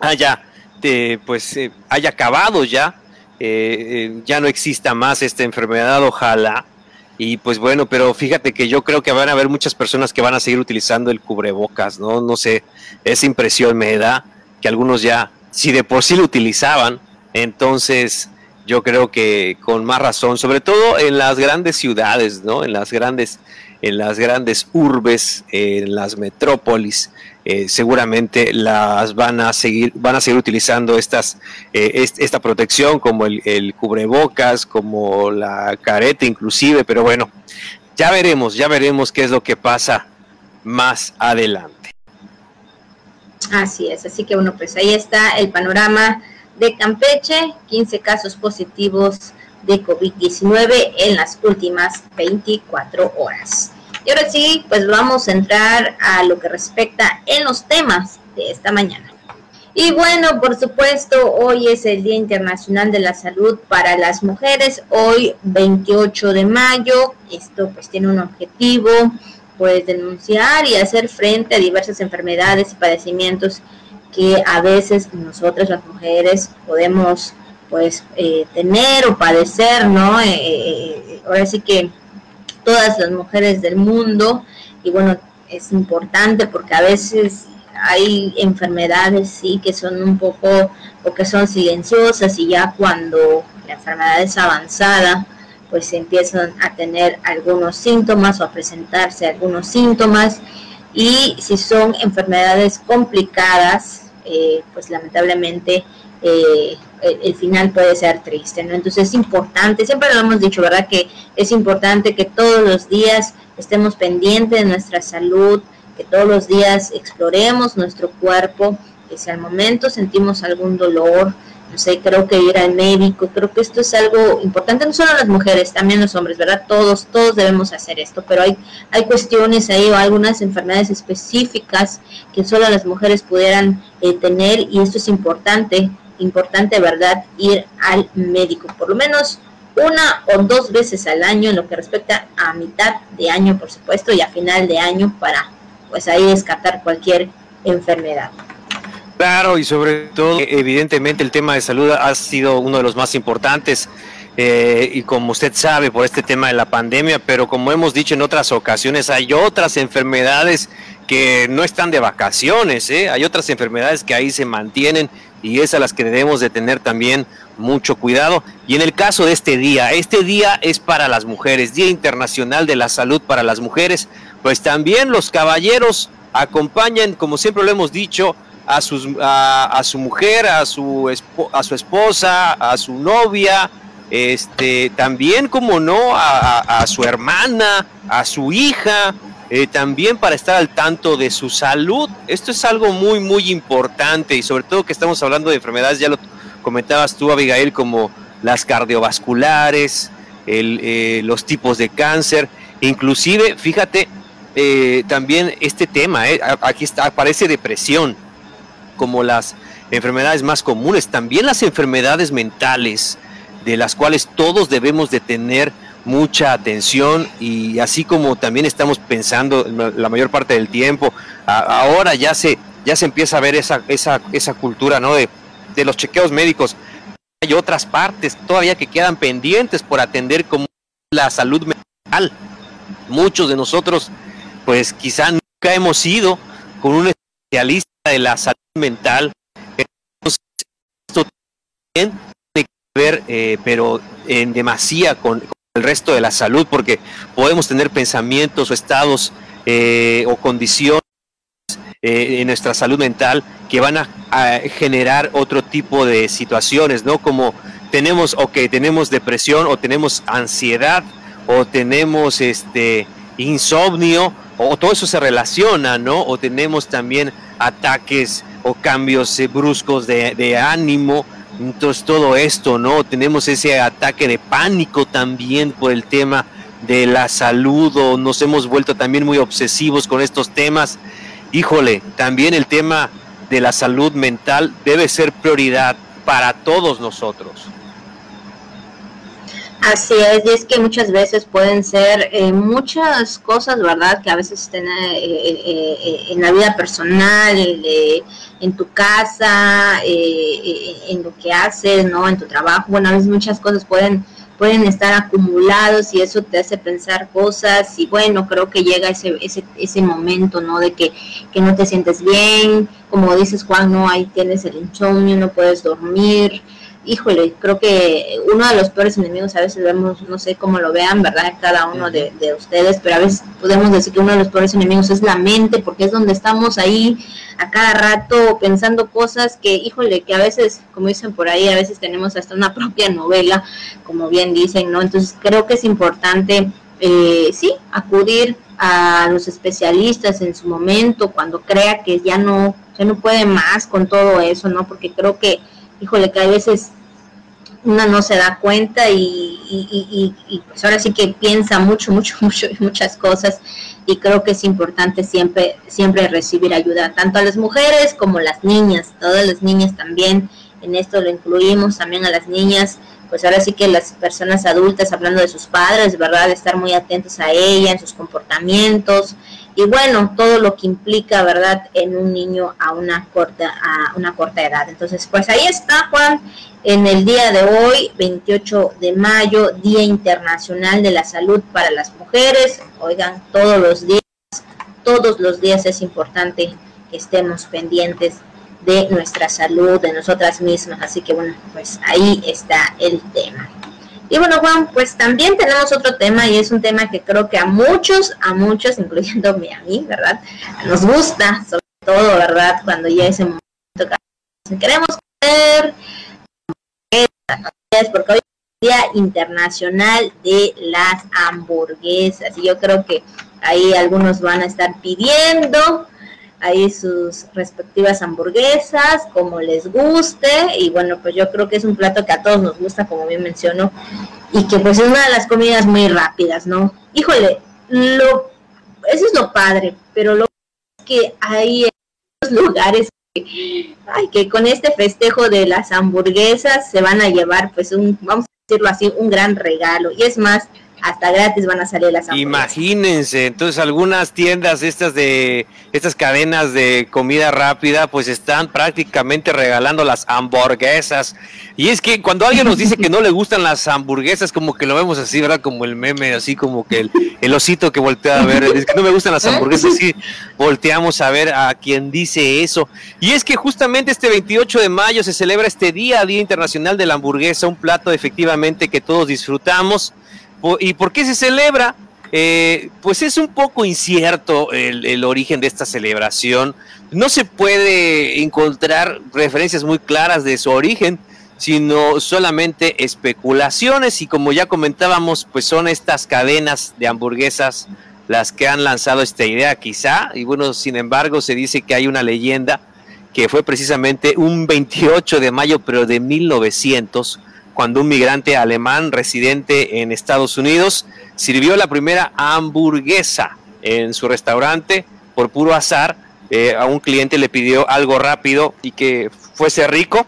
haya eh, pues eh, haya acabado ya, ya no exista más esta enfermedad, ojalá. Y pues bueno, pero fíjate que yo creo que van a haber muchas personas que van a seguir utilizando el cubrebocas, ¿no? No sé, esa impresión me da que algunos ya, si de por sí lo utilizaban, entonces yo creo que con más razón, sobre todo en las grandes ciudades, ¿no? En las grandes, en las grandes urbes, en las metrópolis, eh, seguramente las van a seguir, van a seguir utilizando estas, eh, esta protección, como el, el, cubrebocas, como la careta, inclusive, pero bueno, ya veremos, ya veremos qué es lo que pasa más adelante. Así es, así que bueno, pues ahí está el panorama de Campeche, 15 casos positivos de COVID-19 en las últimas 24 horas. Y ahora sí, pues vamos a entrar a lo que respecta en los temas de esta mañana. Y bueno, por supuesto, hoy es el Día Internacional de la Salud para las Mujeres, hoy 28 de mayo. Esto pues tiene un objetivo, pues denunciar y hacer frente a diversas enfermedades y padecimientos que a veces nosotras las mujeres podemos pues eh, tener o padecer, ¿no? Eh, eh, ahora sí que todas las mujeres del mundo. Y bueno, es importante porque a veces hay enfermedades sí que son un poco o que son silenciosas y ya cuando la enfermedad es avanzada pues empiezan a tener algunos síntomas o a presentarse algunos síntomas. Y si son enfermedades complicadas eh, pues lamentablemente eh, el, final puede ser triste, ¿no? Entonces es importante, siempre lo hemos dicho, ¿verdad? Que es importante que todos los días estemos pendientes de nuestra salud, que todos los días exploremos nuestro cuerpo, que si al momento sentimos algún dolor, no sé, creo que ir al médico, creo que esto es algo importante, no solo las mujeres, también los hombres, ¿verdad? Todos, todos debemos hacer esto, pero hay, hay cuestiones ahí o algunas enfermedades específicas que solo las mujeres pudieran eh, tener y esto es importante, importante, ¿verdad? Ir al médico, por lo menos una o dos veces al año en lo que respecta a mitad de año, por supuesto, y a final de año para, pues ahí descartar cualquier enfermedad. Claro, y sobre todo, evidentemente, el tema de salud ha sido uno de los más importantes. Eh, y como usted sabe, por este tema de la pandemia, pero como hemos dicho en otras ocasiones, hay otras enfermedades que no están de vacaciones, ¿eh? hay otras enfermedades que ahí se mantienen y es a las que debemos de tener también mucho cuidado. Y en el caso de este día, este día es para las mujeres, Día Internacional de la Salud para las Mujeres, pues también los caballeros acompañan, como siempre lo hemos dicho, a, sus, a, su mujer, a su, a su esposa, a su novia, este, también, como no, a, su hermana, a su hija, eh, también para estar al tanto de su salud. Esto es algo muy, muy importante y sobre todo que estamos hablando de enfermedades, ya lo comentabas tú, Abigail, como las cardiovasculares, eh, los tipos de cáncer, inclusive, fíjate, eh, también este tema, aquí está, aparece depresión como las enfermedades más comunes, también las enfermedades mentales, de las cuales todos debemos de tener mucha atención y así como también estamos pensando la mayor parte del tiempo, ahora ya se, ya se empieza a ver esa, esa, esa cultura ¿no? de, de los chequeos médicos. Hay otras partes todavía que quedan pendientes por atender como la salud mental. Muchos de nosotros, pues quizá nunca hemos ido con un especialista de la salud mental. Entonces, esto tiene que ver, eh, pero en demasía con, el resto de la salud, porque podemos tener pensamientos o estados eh, o condiciones eh, en nuestra salud mental que van a, generar otro tipo de situaciones, ¿no? Como tenemos, o que tenemos depresión, o tenemos ansiedad, o tenemos este insomnio, o, todo eso se relaciona, ¿no? O tenemos también ataques o cambios eh, bruscos de ánimo, entonces todo esto, ¿no? Tenemos ese ataque de pánico también por el tema de la salud o nos hemos vuelto también muy obsesivos con estos temas. Híjole, también el tema de la salud mental debe ser prioridad para todos nosotros. Así es, y es que muchas veces pueden ser eh, muchas cosas, ¿verdad? Que a veces estén eh, eh, en la vida personal, en tu casa, en lo que haces, ¿no? En tu trabajo. Bueno, a veces muchas cosas pueden pueden estar acumulados y eso te hace pensar cosas y bueno, creo que llega ese, ese, ese momento, ¿no? De que, que no te sientes bien, como dices Juan, no, ahí tienes el insomnio, no puedes dormir, híjole, creo que uno de los peores enemigos a veces vemos, no sé cómo lo vean, ¿verdad? Cada uno de, ustedes, pero a veces podemos decir que uno de los peores enemigos es la mente, porque es donde estamos ahí a cada rato pensando cosas que, híjole, que a veces, como dicen por ahí, a veces tenemos hasta una propia novela, como bien dicen, ¿no? Entonces creo que es importante, eh, sí, acudir a los especialistas en su momento, cuando crea que ya no, ya no puede más con todo eso, ¿no? Porque creo que híjole, que a veces una no se da cuenta y, pues ahora sí que piensa mucho, mucho, mucho, muchas cosas y creo que es importante siempre, siempre recibir ayuda, tanto a las mujeres como a las niñas, todas las niñas también, en esto lo incluimos también a las niñas, pues ahora sí que las personas adultas hablando de sus padres, ¿verdad? Estar muy atentos a ella, en sus comportamientos, y bueno, todo lo que implica, ¿verdad?, en un niño a una corta, a una corta edad. Entonces, pues ahí está, Juan, en el día de hoy, 28 de mayo, Día Internacional de la Salud para las Mujeres. Oigan, todos los días, todos los días es importante que estemos pendientes de nuestra salud, de nosotras mismas. Así que bueno, pues ahí está el tema. Y bueno, Juan, pues también tenemos otro tema y es un tema que creo que a muchos, a muchos, incluyéndome a mí, ¿verdad? Nos gusta, sobre todo, ¿verdad? Cuando ya ese momento que queremos comer, porque hoy es el Día Internacional de las Hamburguesas y yo creo que ahí algunos van a estar pidiendo ahí sus respectivas hamburguesas, como les guste, y bueno, pues yo creo que es un plato que a todos nos gusta, como bien menciono, y que pues es una de las comidas muy rápidas, ¿no? Híjole, lo, eso es lo padre, pero lo que hay en lugares ay, que con este festejo de las hamburguesas se van a llevar pues un, vamos a decirlo así, un gran regalo, y es más, hasta gratis van a salir las hamburguesas. Imagínense, entonces algunas tiendas estas de estas cadenas de comida rápida pues están prácticamente regalando las hamburguesas. Y es que cuando alguien nos dice que no le gustan las hamburguesas, como que lo vemos así, ¿verdad? Como el meme, así como que el, osito que voltea a ver, es que no me gustan las hamburguesas, sí, volteamos a ver a quien dice eso. Y es que justamente este 28 de mayo se celebra este día, Día Internacional de la Hamburguesa, un plato efectivamente que todos disfrutamos ¿Y por qué se celebra? Eh, pues es un poco incierto el, origen de esta celebración. No se puede encontrar referencias muy claras de su origen, sino solamente especulaciones y como ya comentábamos, pues son estas cadenas de hamburguesas las que han lanzado esta idea quizá, y bueno, sin embargo se dice que hay una leyenda que fue precisamente un 28 de mayo, pero de 1900, cuando un migrante alemán residente en Estados Unidos sirvió la primera hamburguesa en su restaurante por puro azar. Eh, a un cliente le pidió algo rápido y que fuese rico,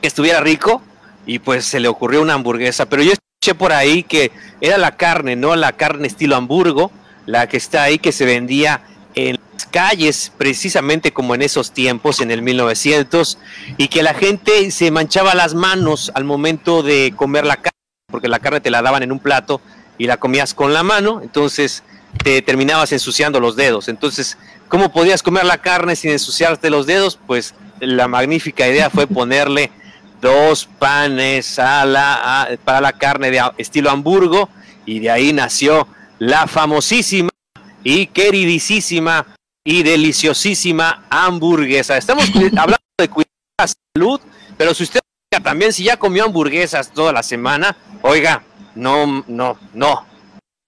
que estuviera rico, y pues se le ocurrió una hamburguesa. Pero yo escuché por ahí que era la carne, no la carne estilo hamburgo, la que está ahí que se vendía en calles, precisamente como en esos tiempos, en el 1900, y que la gente se manchaba las manos al momento de comer la carne, porque la carne te la daban en un plato y la comías con la mano, entonces te terminabas ensuciando los dedos. Entonces, ¿cómo podías comer la carne sin ensuciarte los dedos? Pues la magnífica idea fue ponerle dos panes a la, para la carne de estilo hamburgo y de ahí nació la famosísima y queridísima y deliciosísima hamburguesa. Estamos hablando de cuidar la salud, pero si usted también, si ya comió hamburguesas toda la semana, oiga, no, no, no,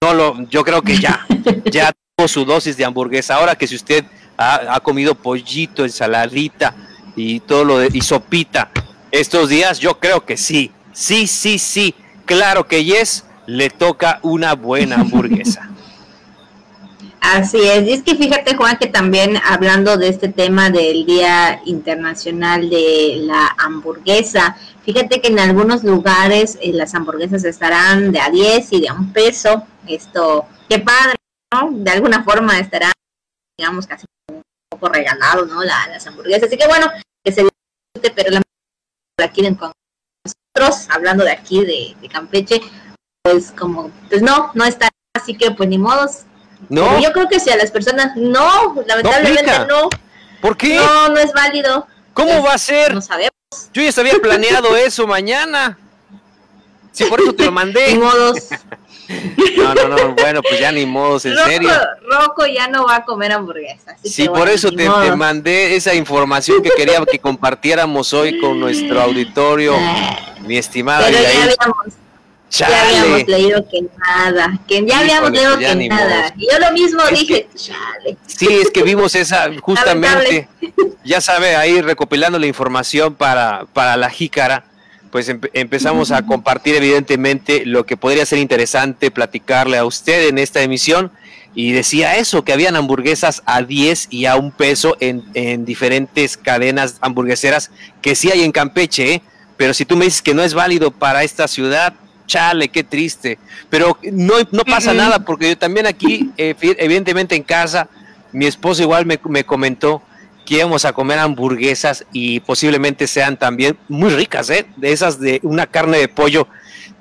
no lo, yo creo que ya, ya tuvo su dosis de hamburguesa. Ahora que si usted ha, comido pollito, ensaladita y todo lo de, y sopita estos días, yo creo que sí, sí, sí, sí, claro que yes, le toca una buena hamburguesa. Así es, y es que fíjate Juan que también hablando de este tema del Día Internacional de la Hamburguesa, fíjate que en algunos lugares eh, las hamburguesas estarán de a 10 y de a un peso, esto, qué padre, ¿no? De alguna forma estarán, digamos, casi un poco regalado, ¿no? las hamburguesas, así que bueno, que se disfrute, pero la, la quieren con nosotros, hablando de aquí, de, de Campeche, pues como, pues no, no está, así que pues ni modos, no. yo creo que si a las personas, no, lamentablemente no. ¿Por qué? No, no es válido. ¿Cómo va a ser? No sabemos. Yo ya había planeado eso mañana. Sí, por eso te lo mandé. Ni modos. No, no, no, bueno, pues ya ni modos, en serio. Rocco ya no va a comer hamburguesas. Sí, por eso te, te, mandé esa información que quería que compartiéramos hoy con nuestro auditorio, mi estimada. Pero ya habíamos, ya habíamos leído que nada, que ya habíamos leído que nada. Y yo lo mismo dije, chale. Sí, es que vimos esa, justamente, ya sabe, ahí recopilando la información para, para la jícara, pues empezamos a compartir evidentemente lo que podría ser interesante platicarle a usted en esta emisión. Y decía eso, que habían hamburguesas a 10 y a un peso en, en diferentes cadenas hamburgueseras que sí hay en Campeche, ¿eh? pero si tú me dices que no es válido para esta ciudad, chale, qué triste. Pero no, no pasa nada porque yo también aquí, eh, evidentemente en casa, mi esposo igual me, me, comentó que íbamos a comer hamburguesas y posiblemente sean también muy ricas, ¿eh? De esas de una carne de pollo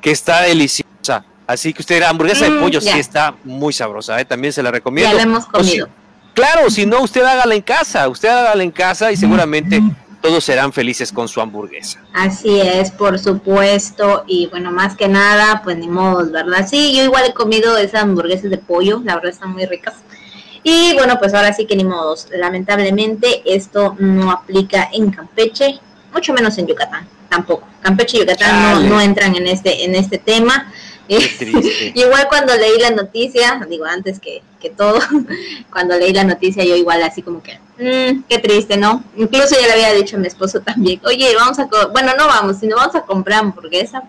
que está deliciosa. Así que usted, hamburguesa de mm, pollo sí está muy sabrosa, ¿eh? También se la recomiendo. Ya la hemos comido. claro, si no, usted hágala en casa, usted hágala en casa y seguramente todos serán felices con su hamburguesa. Así es, por supuesto, y bueno, más que nada, pues ni modo, ¿verdad? Sí, yo igual he comido esas hamburguesas de pollo, la verdad están muy ricas. Y bueno, pues ahora sí que ni modos. Lamentablemente esto no aplica en Campeche, mucho menos en Yucatán, tampoco. Campeche y Yucatán no, no, entran en este, en este tema. igual cuando leí la noticia, digo antes que, que todo, cuando leí la noticia yo igual así como que, mmm, qué triste, ¿no? Incluso ya le había dicho a mi esposo también, oye, vamos a, bueno, no vamos, sino vamos a comprar hamburguesa.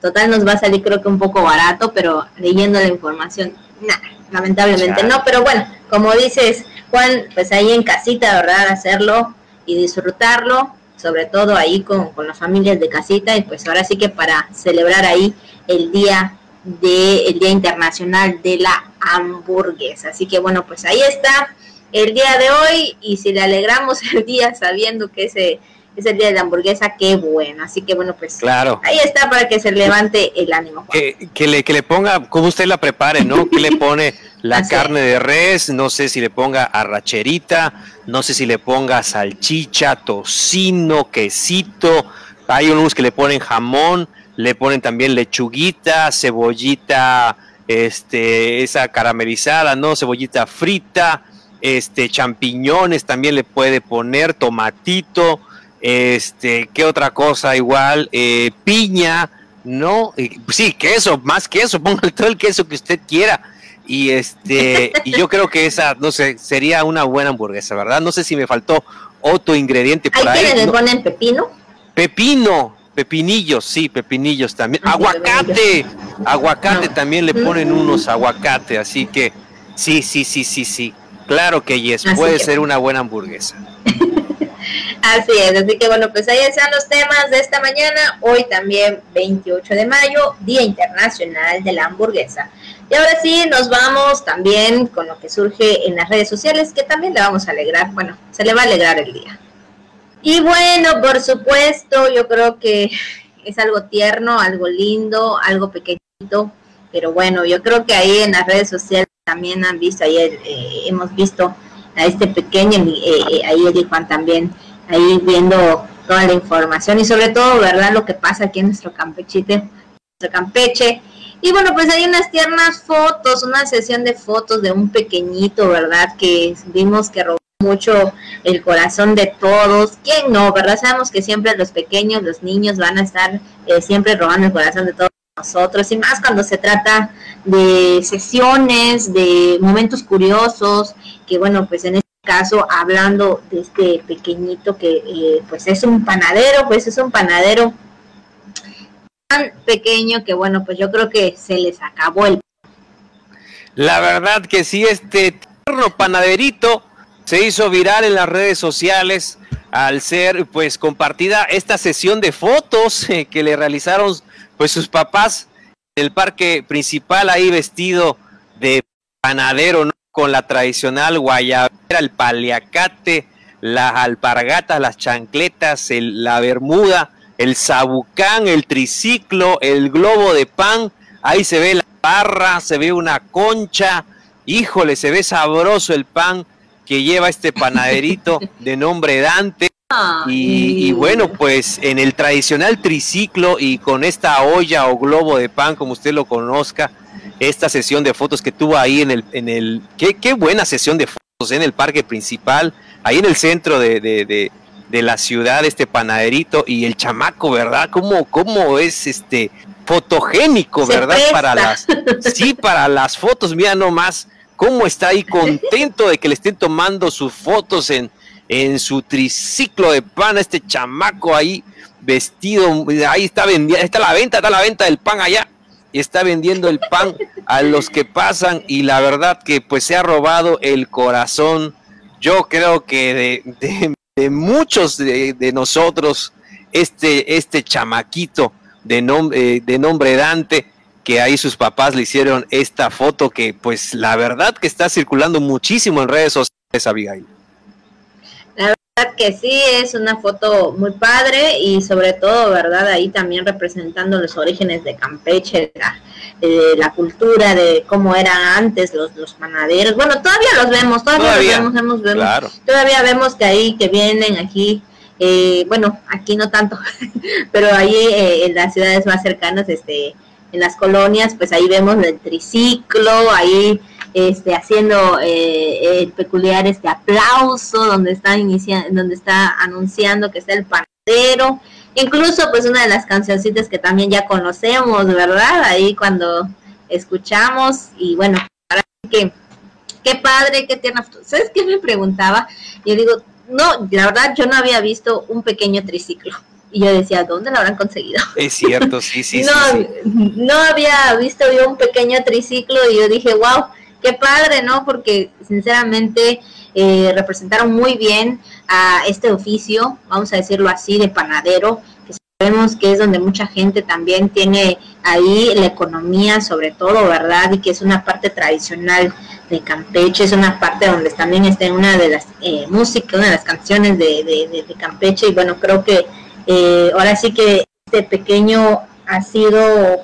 Total nos va a salir creo que un poco barato, pero leyendo la información, nada, lamentablemente no, pero bueno, como dices, Juan, pues ahí en casita, ¿verdad? Hacerlo y disfrutarlo, sobre todo ahí con, con las familias de casita, y pues ahora sí que para celebrar ahí el día de el Día Internacional de la Hamburguesa. Así que bueno, pues ahí está el día de hoy y si le alegramos el día sabiendo que ese es el día de la hamburguesa, qué bueno. Así que bueno, pues claro. ahí está para que se levante el ánimo. Que, que, le, que le ponga, como usted la prepare, ¿no? Que le pone la carne de res, no sé si le ponga arracherita, no sé si le ponga salchicha, tocino, quesito. Hay unos que le ponen jamón le ponen también lechuguita, cebollita, este, esa caramelizada, ¿no? Cebollita frita, este, champiñones también le puede poner, tomatito, este, ¿qué otra cosa? Igual, eh, piña, ¿no? sí, queso, más queso, ponga todo el queso que usted quiera. Y este, y yo creo que esa, no sé, sería una buena hamburguesa, ¿verdad? No sé si me faltó otro ingrediente por ahí. ¿Hay ponen pepino? Pepino, pepinillos, sí, pepinillos también. Aguacate, aguacate también le ponen mm. unos aguacate, así que sí, sí, sí, sí, sí. Claro que yes, puede ser una buena hamburguesa. Así es, así que bueno, pues ahí están los temas de esta mañana. Hoy también 28 de mayo, Día Internacional de la Hamburguesa. Y ahora sí, nos vamos también con lo que surge en las redes sociales, que también le vamos a alegrar, bueno, se le va a alegrar el día. Y bueno, por supuesto, yo creo que es algo tierno, algo lindo, algo pequeñito, pero bueno, yo creo que ahí en las redes sociales también han visto, ayer eh, hemos visto a este pequeño, eh, eh, ahí Eddie Juan también, ahí viendo toda la información y sobre todo, ¿verdad? Lo que pasa aquí en nuestro Campechite, nuestro Campeche. Y bueno, pues hay unas tiernas fotos, una sesión de fotos de un pequeñito, ¿verdad? Que vimos que robó mucho el corazón de todos. ¿Quién no, verdad? Sabemos que siempre los pequeños, los niños van a estar eh, siempre robando el corazón de todos nosotros y más cuando se trata de sesiones, de momentos curiosos, que bueno, pues en este caso hablando de este pequeñito que eh, pues es un panadero, pues es un panadero tan pequeño que bueno, pues yo creo que se les acabó el... La verdad que sí, este tierno panaderito se hizo viral en las redes sociales al ser pues compartida esta sesión de fotos eh, que le realizaron pues sus papás en el parque principal ahí vestido de panadero, ¿no? Con la tradicional guayabera, el paliacate, las alpargatas, las chancletas, la bermuda, el sabucán, el triciclo, el globo de pan, ahí se ve la barra, se ve una concha, híjole, se ve sabroso el pan que lleva este panaderito de nombre Dante. Y, bueno, pues en el tradicional triciclo y con esta olla o globo de pan, como usted lo conozca, esta sesión de fotos que tuvo ahí en el, en el, qué, qué buena sesión de fotos en el parque principal, ahí en el centro de, de, de, la ciudad, este panaderito y el chamaco, ¿verdad? ¿Cómo, cómo es este fotogénico, ¿verdad? Para las, sí, para las fotos, mira nomás cómo está ahí contento de que le estén tomando sus fotos en, en su triciclo de pan, este chamaco ahí vestido, ahí está vendiendo, está la venta, está la venta del pan allá, y está vendiendo el pan a los que pasan y la verdad que pues se ha robado el corazón, yo creo que de, muchos de, nosotros, este, este chamaquito de, nombre de nombre Dante, que ahí sus papás le hicieron esta foto que pues la verdad que está circulando muchísimo en redes sociales, Abigail que sí, es una foto muy padre y sobre todo, ¿verdad? Ahí también representando los orígenes de Campeche, de la cultura, de cómo eran antes los, los panaderos. Bueno, todavía los vemos, todavía, los vemos, vemos, todavía vemos que ahí, que vienen aquí, eh, bueno, aquí no tanto, pero ahí eh, en las ciudades más cercanas, este, en las colonias, pues ahí vemos el triciclo, ahí este, haciendo eh, el peculiar este aplauso donde está iniciando, donde está anunciando que está el panadero, incluso pues una de las cancioncitas que también ya conocemos, ¿verdad? Ahí cuando escuchamos y bueno, para que qué padre, qué tierna. ¿Sabes qué me preguntaba? Yo digo, no, la verdad yo no había visto un pequeño triciclo. Y yo decía, ¿dónde lo habrán conseguido? Es cierto, sí, sí, no, sí, No había visto yo un pequeño triciclo y yo dije, wow, qué padre, ¿no? Porque sinceramente eh, representaron muy bien a este oficio, vamos a decirlo así, de panadero, que sabemos que es donde mucha gente también tiene ahí la economía sobre todo, ¿verdad? Y que es una parte tradicional de Campeche, es una parte donde también está una de las eh, músicas, una de las canciones de, de, Campeche, y bueno, creo que eh, ahora sí que este pequeño ha sido,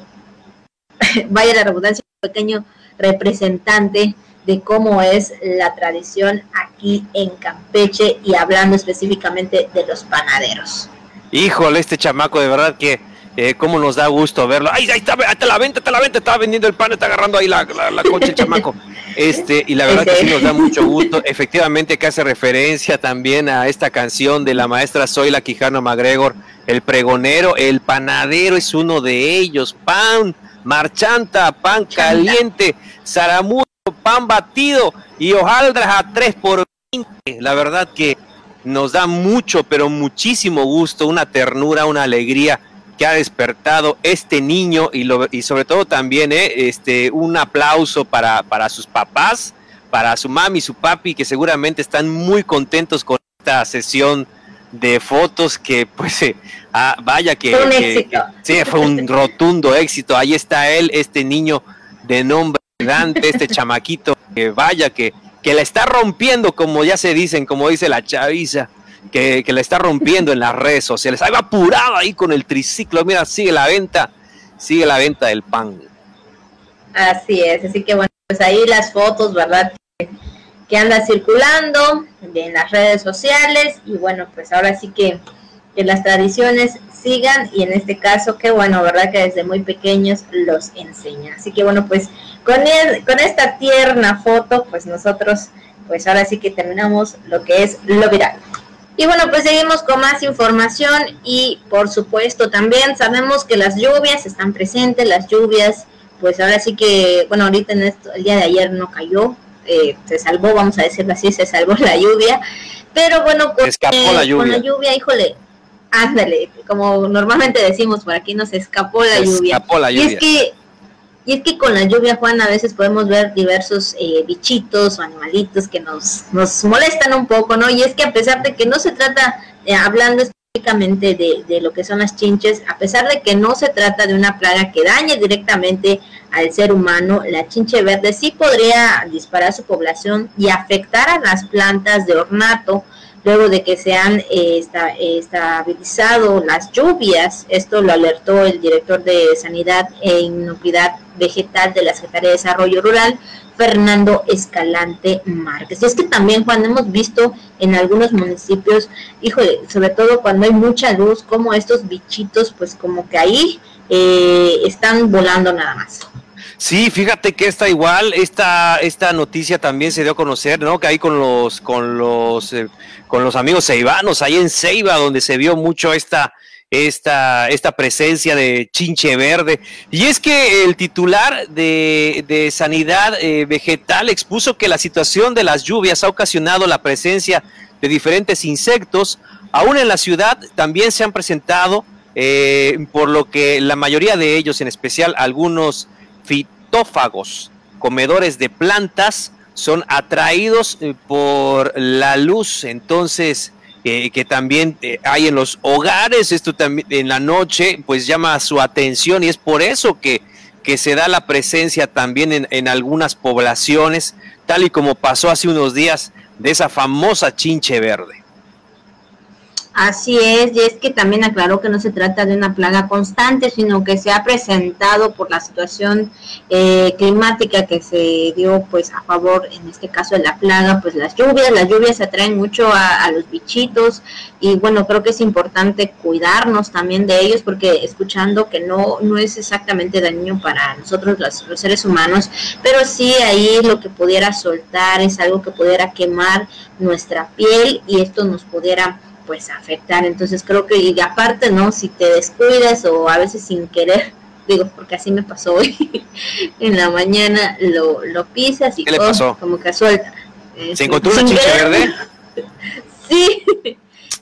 vaya la redundancia, pequeño representante de cómo es la tradición aquí en Campeche y hablando específicamente de los panaderos. Híjole, este chamaco de verdad que eh, cómo nos da gusto verlo. ¡Ay, ahí está, está la venta, está la venta! Está vendiendo el pan, está agarrando ahí la, la, concha el chamaco. Este, y la verdad que sí nos da mucho gusto. Efectivamente que hace referencia también a esta canción de la maestra Zoila Quijano MacGregor, el pregonero, el panadero es uno de ellos. Pan, marchanta, pan caliente, Saramú pan batido y hojaldras a 3 por 20. La verdad que nos da mucho, pero muchísimo gusto, una ternura, una alegría que ha despertado este niño y, lo, y sobre todo también eh, este, un aplauso para, para sus papás, para su mami y su papi, que seguramente están muy contentos con esta sesión de fotos que pues eh, ah, vaya que, fue un éxito. sí, fue un rotundo éxito. Ahí está él, este niño de nombre Este chamaquito que vaya que, que la está rompiendo, como ya se dicen, como dice la chaviza que, que la está rompiendo en las redes sociales. Ahí va apurado ahí con el triciclo. Mira, sigue la venta, sigue la venta del pan. Así es, así que bueno, pues ahí las fotos, ¿verdad? Que, anda circulando en las redes sociales y bueno, pues ahora sí que, que las tradiciones sigan y en este caso, qué bueno, ¿verdad? Que desde muy pequeños los enseña. Así que bueno, pues con, con esta tierna foto, pues nosotros, pues ahora sí que terminamos lo que es lo viral. Y bueno, pues seguimos con más información y por supuesto también sabemos que las lluvias están presentes, las lluvias, pues ahora sí que, bueno, ahorita en esto, el día de ayer no cayó, eh, se salvó, vamos a decirlo así, se salvó la lluvia, pero bueno, con, la lluvia. con la lluvia, híjole, ándale, como normalmente decimos por aquí, nos escapó la lluvia. Escapó la lluvia. Y es que y es que con la lluvia, Juan, a veces podemos ver diversos eh, bichitos o animalitos que nos, nos molestan un poco, ¿no? Y es que a pesar de que no se trata, eh, hablando específicamente de, de, lo que son las chinches, a pesar de que no se trata de una plaga que dañe directamente al ser humano, la chinche verde sí podría disparar su población y afectar a las plantas de ornato, luego de que se han eh, estabilizado las lluvias. Esto lo alertó el director de Sanidad e Inocuidad Vegetal de la Secretaría de Desarrollo Rural, Fernando Escalante Márquez. Es que también, Juan, hemos visto en algunos municipios, híjole, sobre todo cuando hay mucha luz, como estos bichitos, pues como que ahí eh, están volando nada más. Sí, fíjate que está igual, esta, esta noticia también se dio a conocer, ¿no? Que ahí con los, con los, eh, con los amigos ceibanos, ahí en Ceiba, donde se vio mucho esta, esta, esta presencia de chinche verde. Y es que el titular de, de Sanidad eh, Vegetal expuso que la situación de las lluvias ha ocasionado la presencia de diferentes insectos. Aún en la ciudad también se han presentado, eh, por lo que la mayoría de ellos, en especial algunos fitófagos, comedores de plantas, son atraídos eh, por la luz. Entonces, eh, que también eh, hay en los hogares, esto también en la noche, pues llama su atención y es por eso que, que se da la presencia también en, en algunas poblaciones, tal y como pasó hace unos días de esa famosa chinche verde. Así es, y es que también aclaró que no se trata de una plaga constante, sino que se ha presentado por la situación eh, climática que se dio pues a favor, en este caso de la plaga, pues las lluvias, las lluvias atraen mucho a, los bichitos y bueno, creo que es importante cuidarnos también de ellos porque escuchando que no, no es exactamente daño para nosotros los, los seres humanos, pero sí ahí lo que pudiera soltar es algo que pudiera quemar nuestra piel y esto nos pudiera pues afectar. Entonces creo que y aparte, ¿no? Si te descuidas o a veces sin querer, digo, porque así me pasó hoy, en la mañana lo, lo pisas y oh, como que suelta. ¿Se encontró una chinche verde? sí.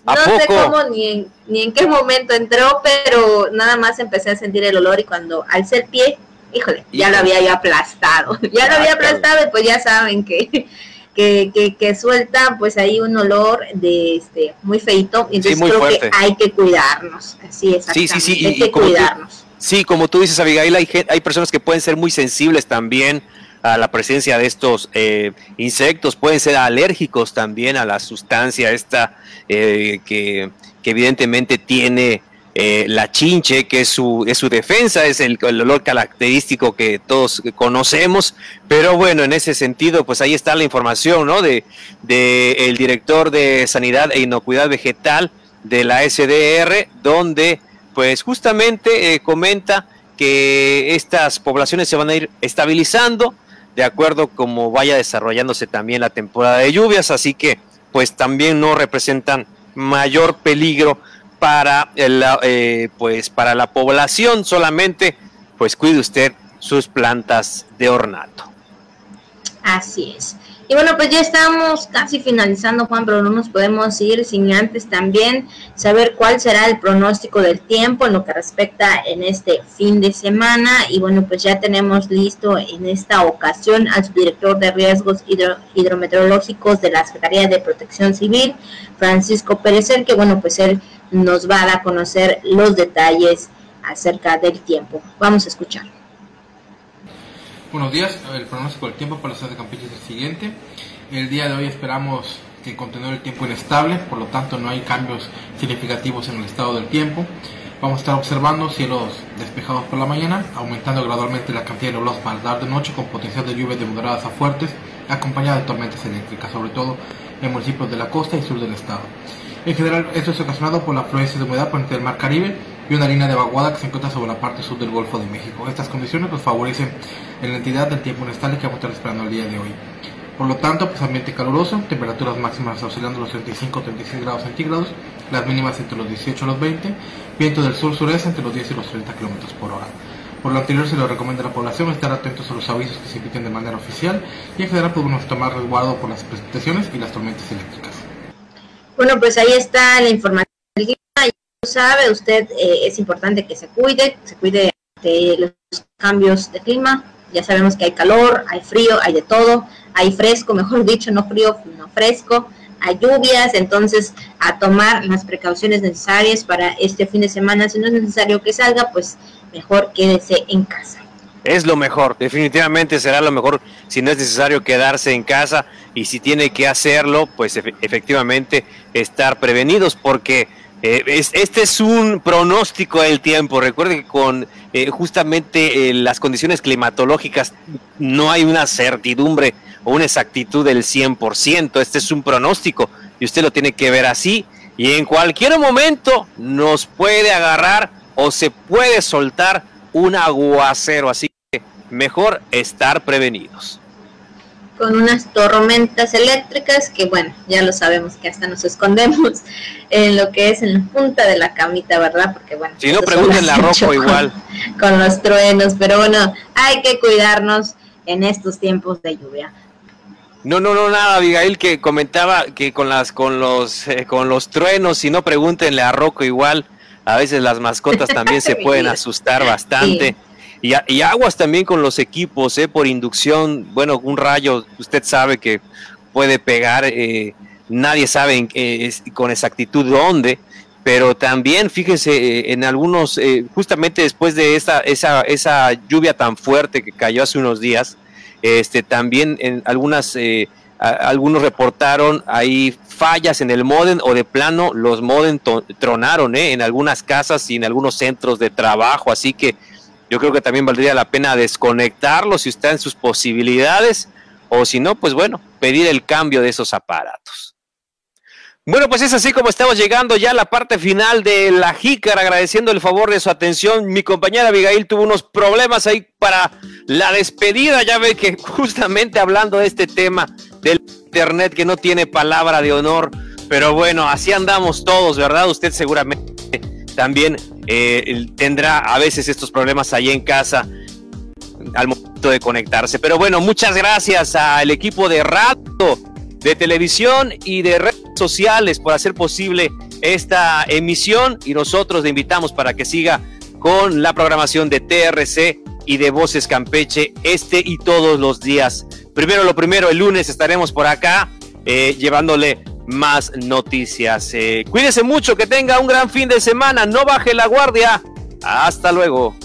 No sé cómo ni en, ni en qué momento entró, pero nada más empecé a sentir el olor y cuando alcé el pie, híjole, ya lo había yo aplastado. Ya lo había aplastado y pues ya saben que que, que, suelta pues ahí un olor de este muy feito, entonces creo que hay que cuidarnos, así es, sí, sí, sí, hay que cuidarnos. sí, como tú dices, Abigail, hay, hay personas que pueden ser muy sensibles también a la presencia de estos eh, insectos, pueden ser alérgicos también a la sustancia esta eh, que, que evidentemente tiene eh, la chinche, que es su, es su defensa, es el, olor característico que todos conocemos, pero bueno, en ese sentido, pues ahí está la información, ¿no? De, de el director de Sanidad e Inocuidad Vegetal de la SDR, donde pues justamente eh, comenta que estas poblaciones se van a ir estabilizando de acuerdo como vaya desarrollándose también la temporada de lluvias, así que pues también no representan mayor peligro para, el, eh, pues, para la población solamente, pues cuide usted sus plantas de ornato. Así es. Y bueno, pues ya estamos casi finalizando, Juan, pero no nos podemos ir sin antes también saber cuál será el pronóstico del tiempo en lo que respecta en este fin de semana. Y bueno, pues ya tenemos listo en esta ocasión al subdirector de riesgos hidrometeorológicos de la Secretaría de Protección Civil, Francisco Pérez, que bueno, pues él nos va a dar a conocer los detalles acerca del tiempo. Vamos a escuchar. Buenos días, el pronóstico del tiempo para la ciudad de Campeche es el siguiente. El día de hoy esperamos que continúe el tiempo inestable, por lo tanto no hay cambios significativos en el estado del tiempo. Vamos a estar observando cielos despejados por la mañana, aumentando gradualmente la cantidad de nublados para la tarde-noche con potencial de lluvias de moderadas a fuertes, acompañadas de tormentas eléctricas, sobre todo en municipios de la costa y sur del estado. En general, esto es ocasionado por la afluencia de humedad por el mar Caribe y una línea de vaguada que se encuentra sobre la parte sur del Golfo de México. Estas condiciones nos favorecen en la entidad del tiempo inestable que vamos a estar esperando el día de hoy. Por lo tanto, pues ambiente caluroso, temperaturas máximas oscilando los 35-36 grados centígrados, las mínimas entre los 18 y los 20, viento del sur-sureste entre los 10 y los 30 kilómetros por hora. Por lo anterior se le recomienda a la población estar atentos a los avisos que se emiten de manera oficial y en general podemos tomar resguardo por las precipitaciones y las tormentas eléctricas. Bueno, pues ahí está la información sabe, usted eh, es importante que se cuide, se cuide de los cambios de clima. Ya sabemos que hay calor, hay frío, hay de todo, hay fresco, mejor dicho, no frío, no fresco, hay lluvias, entonces a tomar las precauciones necesarias para este fin de semana. Si no es necesario que salga, pues mejor quédese en casa. Es lo mejor, definitivamente será lo mejor si no es necesario quedarse en casa y si tiene que hacerlo, pues efectivamente estar prevenidos porque eh, este es un pronóstico del tiempo. Recuerde que con eh, justamente eh, las condiciones climatológicas no hay una certidumbre o una exactitud del 100%. Este es un pronóstico y usted lo tiene que ver así. Y en cualquier momento nos puede agarrar o se puede soltar un aguacero. Así que mejor estar prevenidos con unas tormentas eléctricas que bueno, ya lo sabemos que hasta nos escondemos en lo que es en la punta de la camita, ¿verdad? Porque bueno, si no pregunten la rojo igual con los truenos, pero bueno, hay que cuidarnos en estos tiempos de lluvia. No, no, no, nada, Abigail, que comentaba que con las, con los, eh, con los truenos, si no pregúntenle a Rocco igual, a veces las mascotas también se pueden asustar bastante. Y, aguas también con los equipos, ¿eh? por inducción. Bueno, un rayo, usted sabe que puede pegar, eh, nadie sabe con exactitud dónde, pero también fíjese eh, en algunos, eh, justamente después de esa, esa, esa lluvia tan fuerte que cayó hace unos días, este, también en algunas, algunos reportaron ahí fallas en el modem o de plano los modem tronaron en algunas casas y en algunos centros de trabajo, así que yo creo que también valdría la pena desconectarlo si está en sus posibilidades o si no, pues bueno, pedir el cambio de esos aparatos. Bueno, pues es así como estamos llegando ya a la parte final de la jícara, agradeciendo el favor de su atención. Mi compañera Abigail tuvo unos problemas ahí para la despedida. Ya ve que justamente hablando de este tema del Internet que no tiene palabra de honor, pero bueno, así andamos todos, ¿verdad? Usted seguramente también eh, tendrá a veces estos problemas ahí en casa al momento de conectarse. Pero bueno, muchas gracias al equipo de radio, de televisión y de redes sociales por hacer posible esta emisión y nosotros le invitamos para que siga con la programación de TRC y de Voces Campeche este y todos los días. Primero lo primero, el lunes estaremos por acá eh, llevándole más noticias. Eh, cuídese mucho, que tenga un gran fin de semana, no baje la guardia. Hasta luego.